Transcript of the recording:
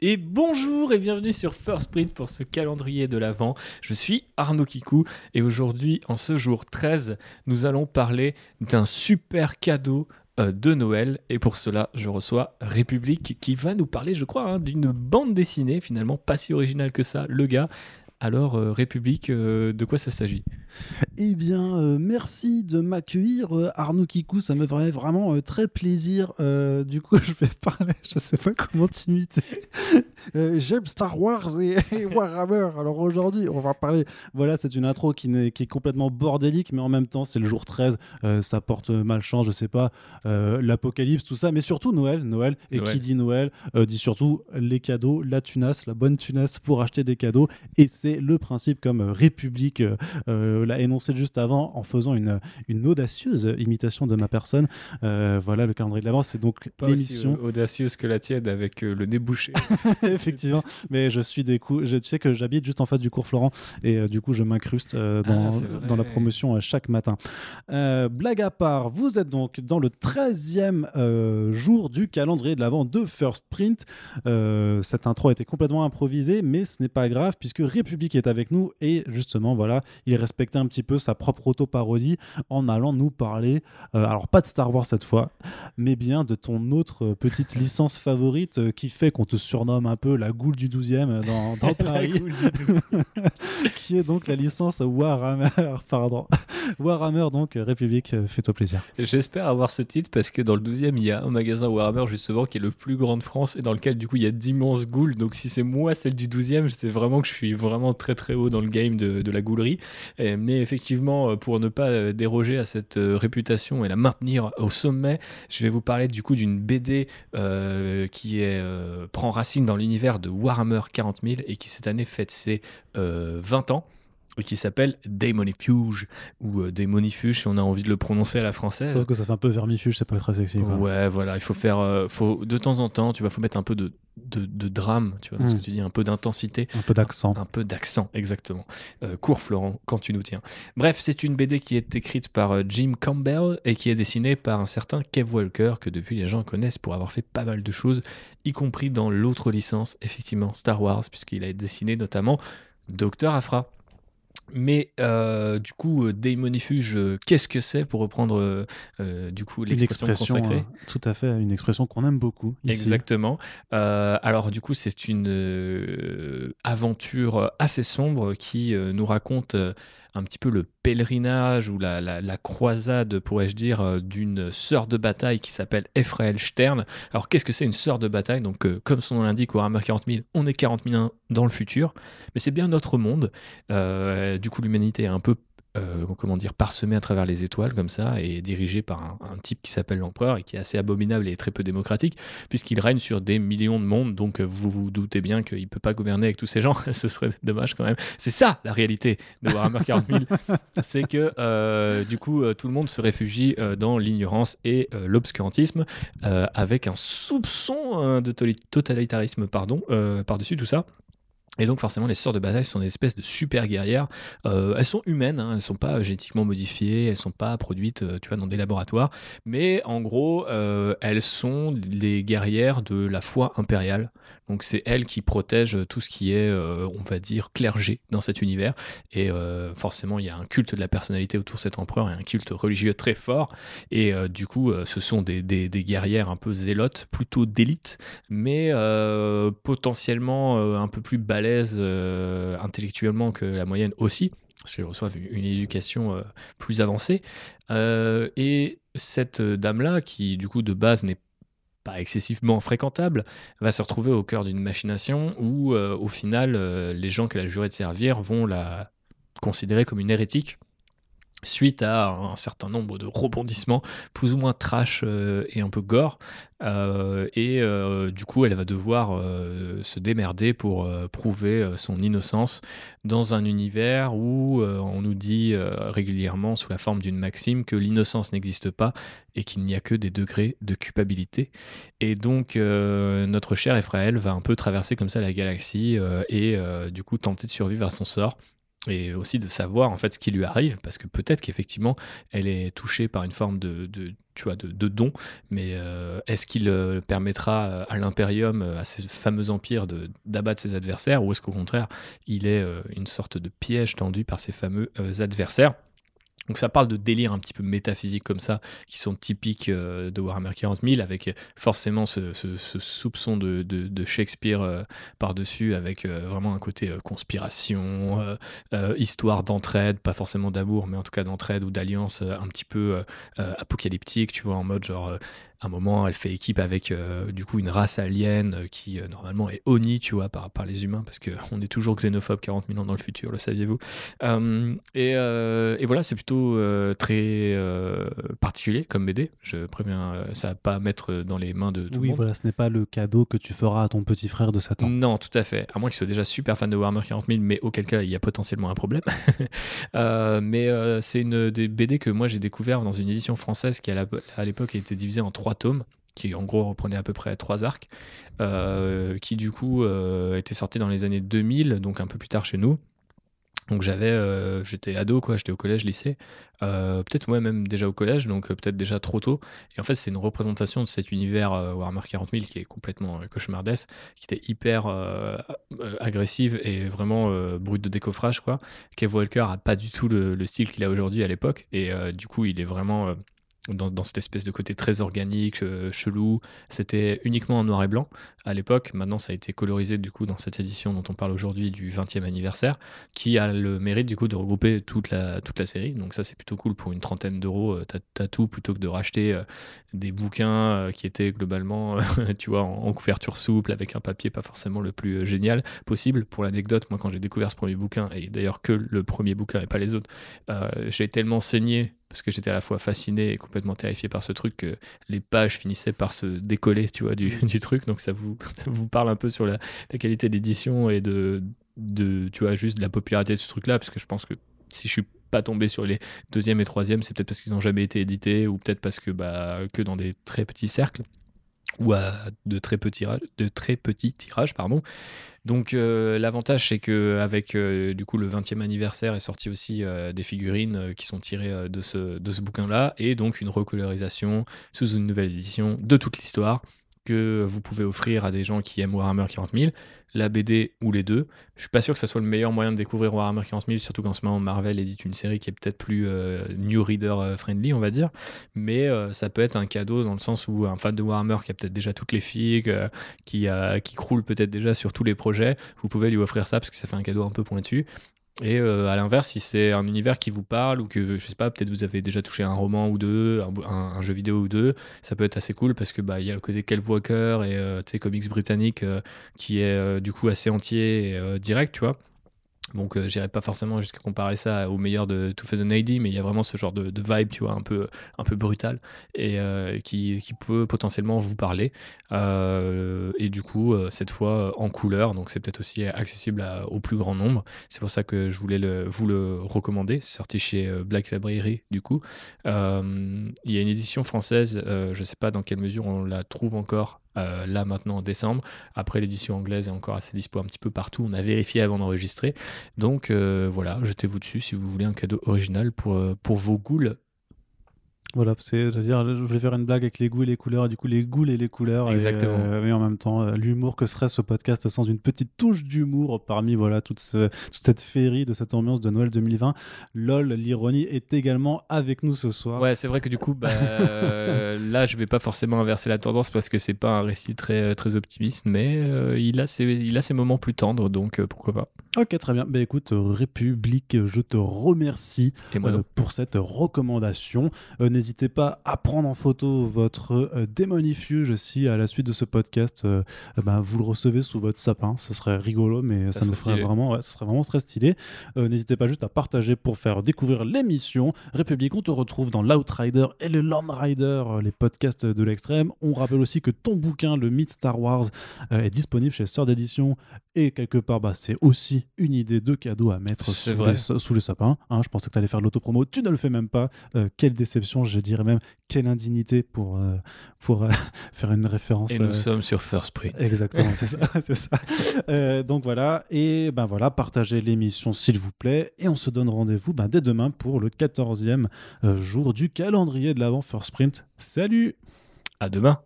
Et bonjour et bienvenue sur First Print pour ce calendrier de l'Avent. Je suis Arnaud Kikou et aujourd'hui, en ce jour 13, nous allons parler d'un super cadeau euh, de Noël. Et pour cela, je reçois République qui va nous parler, je crois, hein, d'une bande dessinée finalement pas si originale que ça, le gars. Alors, euh, République, euh, de quoi ça s'agit? Eh bien, euh, merci de m'accueillir, Arnaud Kikou. Ça me ferait vraiment très plaisir. Du coup, je vais parler, je sais pas comment t'imiter. J'aime Star Wars et, et Warhammer. Alors aujourd'hui, on va parler. Voilà, c'est une intro qui, est complètement bordélique, mais en même temps, c'est le jour 13. Euh, ça porte malchance, je sais pas, l'apocalypse, tout ça, mais surtout Noël. Noël. Et Noël. qui dit Noël dit surtout les cadeaux, la tunasse, la bonne tunasse pour acheter des cadeaux. Et c'est le principe comme euh, République euh, euh, l'a énoncé juste avant en faisant une, une audacieuse imitation de ma personne. Voilà, le calendrier de l'avance, c'est donc Pas l'émission. audacieuse que la tienne avec le nez bouché. Effectivement, mais je suis des coups. Je, tu sais que j'habite juste en face du cours Florent et du coup je m'incruste dans, Ah, dans la promotion chaque matin. Euh, blague à part, vous êtes donc dans le 13e euh, jour du calendrier de l'avant de First Print. Euh, cette intro a été complètement improvisée, mais ce n'est pas grave puisque République est avec nous et justement voilà, il respectait un petit peu sa propre auto-parodie en allant nous parler, euh, alors pas de Star Wars cette fois, mais bien de ton autre euh, petite licence favorite euh, qui fait qu'on te surnomme un peu la goule du 12e euh, dans, dans Paris, qui est donc la licence Warhammer, pardon. Warhammer, donc euh, République, euh, fais-toi plaisir. J'espère avoir ce titre parce que dans le 12e, il y a un magasin Warhammer justement qui est le plus grand de France et dans lequel du coup il y a d'immenses goules. Donc si c'est moi celle du 12e, c'est vraiment que je suis vraiment très très haut dans le game de, la goulerie. Mais effectivement, euh, pour ne pas déroger à cette réputation et la maintenir au sommet, je vais vous parler du coup d'une BD qui prend racine dans l'univers de Warhammer 40 000 et qui cette année fête ses euh, 20 ans. Qui s'appelle Daemonifuge ou euh, Daemonifuge si on a envie de le prononcer à la française. Sauf que ça fait un peu vermifuge, c'est pas très sexy. quoi. Ouais, voilà, il faut faire, euh, faut de temps en temps, tu vois, faut mettre un peu de, de, de drame, tu vois, dans ce Mm. que tu dis, un peu d'intensité, Un peu d'accent. un peu d'accent, exactement. Euh, cours Florent, quand tu nous tiens. Bref, c'est une BD qui est écrite par euh, Jim Campbell et qui est dessinée par un certain Kev Walker que depuis les gens connaissent pour avoir fait pas mal de choses, y compris dans l'autre licence, effectivement Star Wars, puisqu'il a dessiné notamment Docteur Afra. Mais euh, du coup, euh, Daemonifuge, euh, qu'est-ce que c'est pour reprendre euh, du coup l'expression expression, consacrée tout à fait, une expression qu'on aime beaucoup. ici. Exactement. Alors du coup, c'est une aventure assez sombre qui nous raconte un petit peu le pèlerinage ou la, croisade, pourrais-je dire, euh, d'une sœur de bataille qui s'appelle Ephraël Stern. Alors qu'est-ce que c'est une sœur de bataille? Donc euh, comme son nom l'indique, Warhammer 40 000, on est 40 000 dans le futur, mais c'est bien notre monde. Euh, du coup, l'humanité est un peu euh, comment dire, parsemé à travers les étoiles comme ça et dirigé par un, un type qui s'appelle l'empereur et qui est assez abominable et très peu démocratique puisqu'il règne sur des millions de mondes, donc euh, vous vous doutez bien qu'il ne peut pas gouverner avec tous ces gens, ce serait dommage quand même. C'est ça la réalité de Warhammer 40 000, c'est que euh, du coup tout le monde se réfugie euh, dans l'ignorance et l'obscurantisme avec un soupçon de totalitarisme pardon, par-dessus tout ça. Et donc forcément, les sœurs de bataille sont des espèces de super guerrières. Euh, elles sont humaines, hein, elles sont pas génétiquement modifiées, elles sont pas produites, euh, tu vois, dans des laboratoires. Mais en gros, euh, elles sont les guerrières de la foi impériale. Donc c'est elles qui protègent tout ce qui est, on va dire, clergé dans cet univers. Et forcément, il y a un culte de la personnalité autour de cet empereur et un culte religieux très fort. Et du coup, ce sont des, des- guerrières un peu zélotes, plutôt d'élite, mais potentiellement un peu plus balèzes euh, intellectuellement que la moyenne aussi, parce qu'elles reçoivent une, éducation euh, plus avancée. Euh, et cette dame-là, qui du coup de base n'est pas excessivement fréquentable, va se retrouver au cœur d'une machination où au final les gens qu'elle a juré de servir vont la considérer comme une hérétique suite à un certain nombre de rebondissements plus ou moins trash euh, et un peu gore. Euh, et euh, du coup elle va devoir se démerder pour prouver son innocence dans un univers où on nous dit régulièrement sous la forme d'une maxime que l'innocence n'existe pas et qu'il n'y a que des degrés de culpabilité. Et donc notre cher Ephraël va un peu traverser comme ça la galaxie et du coup tenter de survivre à son sort et aussi de savoir en fait ce qui lui arrive parce que peut-être qu'effectivement elle est touchée par une forme de, de don mais euh, est-ce qu'il euh, permettra à l'impérium à ce fameux empire d'abattre ses adversaires ou est-ce qu'au contraire il est euh, une sorte de piège tendu par ses fameux adversaires? Donc ça parle de délires un petit peu métaphysiques comme ça, qui sont typiques euh, de Warhammer 40 000, avec forcément ce, soupçon de, Shakespeare euh, par-dessus, avec euh, vraiment un côté conspiration, histoire d'entraide, pas forcément d'amour, mais en tout cas d'entraide ou d'alliance un petit peu apocalyptique, tu vois, en mode genre un moment, elle fait équipe avec euh, du coup une race alien euh, qui euh, normalement est honnie, tu vois, par, par les humains, parce qu'on est toujours xénophobe 40 000 ans dans le futur, le saviez-vous et, et, voilà, c'est plutôt très particulier comme BD. Je préviens, ça va pas mettre dans les mains de tout oui, le monde. Oui, voilà, ce n'est pas le cadeau que tu feras à ton petit frère de Satan. Non, tout à fait. À moins qu'il soit déjà super fan de Warhammer 40 000, mais auquel cas il y a potentiellement un problème. mais c'est une des BD que moi j'ai découvert dans une édition française qui à l'époque était divisée en trois tomes, qui en gros reprenait à peu près trois arcs, euh, qui du coup euh, était sorti dans les années 2000, donc un peu plus tard chez nous. Donc j'avais, euh, j'étais ado quoi, j'étais au collège, lycée, peut-être moi même déjà au collège, donc peut-être déjà trop tôt. Et en fait c'est une représentation de cet univers Warhammer 40 000 qui est complètement cauchemardesque, qui était hyper agressive et vraiment brut de décoffrage quoi. Kev Walker a pas du tout le style qu'il a aujourd'hui à l'époque, et du coup il est vraiment dans, cette espèce de côté très organique, euh, chelou. C'était uniquement en noir et blanc à l'époque. Maintenant, ça a été colorisé du coup dans cette édition dont on parle aujourd'hui du 20e anniversaire, qui a le mérite du coup de regrouper toute la, toute la série. Donc ça, c'est plutôt cool pour une trentaine d'euros. Euh, t'as tout plutôt que de racheter euh, des bouquins qui étaient globalement, tu vois, en, couverture souple avec un papier pas forcément le plus génial possible. Pour l'anecdote, moi, quand j'ai découvert ce premier bouquin, et d'ailleurs que le premier bouquin et pas les autres, j'ai tellement saigné parce que j'étais à la fois fasciné et complètement terrifié par ce truc que les pages finissaient par se décoller, tu vois, du, du truc. Donc ça vous, vous parle un peu sur la, qualité d'édition et de, de, tu vois, juste de la popularité de ce truc-là, parce que je pense que si je suis pas tombé sur les deuxième et troisième, c'est peut-être parce qu'ils n'ont jamais été édités ou peut-être parce que bah que dans des très petits cercles ou à de très petits de très petits tirages donc euh, l'avantage c'est que avec euh, du coup le 20e anniversaire est sorti aussi euh, des figurines qui sont tirées de ce, de ce bouquin là et donc une recolorisation sous une nouvelle édition de toute l'histoire que vous pouvez offrir à des gens qui aiment Warhammer 40 000, la BD ou les deux. Je suis pas sûr que ça soit le meilleur moyen de découvrir Warhammer 40 000, surtout qu'en ce moment Marvel édite une série qui est peut-être plus new reader friendly, on va dire. Mais ça peut être un cadeau dans le sens où un fan de Warhammer qui a peut-être déjà toutes les figues, qui, qui croule peut-être déjà sur tous les projets, vous pouvez lui offrir ça parce que ça fait un cadeau un peu pointu. Et euh, à l'inverse, si c'est un univers qui vous parle ou que, je sais pas, peut-être vous avez déjà touché un roman ou deux, un, jeu vidéo ou deux, ça peut être assez cool parce que bah il y a le côté Kev Walker et euh, comics britannique euh, qui est du coup assez entier et direct, tu vois. Donc euh, j'irai pas forcément jusqu'à comparer ça au meilleur de Two Face ID, mais il y a vraiment ce genre de, vibe, tu vois, un peu, un peu brutal et euh, qui, peut potentiellement vous parler. Euh, et du coup, cette fois en couleur, donc c'est peut-être aussi accessible au plus grand nombre. C'est pour ça que je voulais vous le recommander. C'est sorti chez Black Library, du coup. il y a une édition française, je sais pas dans quelle mesure on la trouve encore euh, là maintenant en décembre. Après, l'édition anglaise est encore assez dispo un petit peu partout. On a vérifié avant d'enregistrer. Donc euh, voilà, jetez-vous dessus si vous voulez un cadeau original pour, euh, pour vos ghouls voilà, c'est, à dire, je voulais faire une blague avec les goûts et les couleurs, et du coup les goûts et les couleurs. Exactement. Euh, mais en même temps, euh, l'humour que serait ce podcast sans une petite touche d'humour parmi voilà toute, toute cette féerie de cette ambiance de Noël 2020. LOL, l'ironie est également avec nous ce soir. Ouais, c'est vrai que du coup, bah, là, je vais pas forcément inverser la tendance parce que c'est pas un récit très, très optimiste, mais euh, il, a ses, il a ses moments plus tendres, donc pourquoi pas. Ok, très bien. Bah écoute, République, je te remercie pour cette recommandation n'hésitez pas à prendre en photo votre euh, démonifuge si à la suite de ce podcast, euh, euh, ben, vous le recevez sous votre sapin. Ce serait rigolo, mais ça, me ferait vraiment, ce serait vraiment très stylé. n'hésitez pas juste à partager pour faire découvrir l'émission. République, on te retrouve dans l'Outrider et le Landrider, les podcasts de l'extrême. On rappelle aussi que ton bouquin, le mythe Star Wars, est disponible chez Sœur d'édition et quelque part, bah, c'est aussi une idée de cadeau à mettre sous les, sous les sapins. Hein, je pensais que tu allais faire de l'autopromo. Tu ne le fais même pas. Euh, quelle déception, je dirais même quelle indignité pour, euh, pour euh, faire une référence. Et nous euh, sommes sur First Print. Exactement, c'est ça. ça. Donc voilà, et ben voilà, partagez l'émission s'il vous plaît, et on se donne rendez-vous ben, dès demain pour le 14e euh, jour du calendrier de l'avant First Sprint. Salut À demain.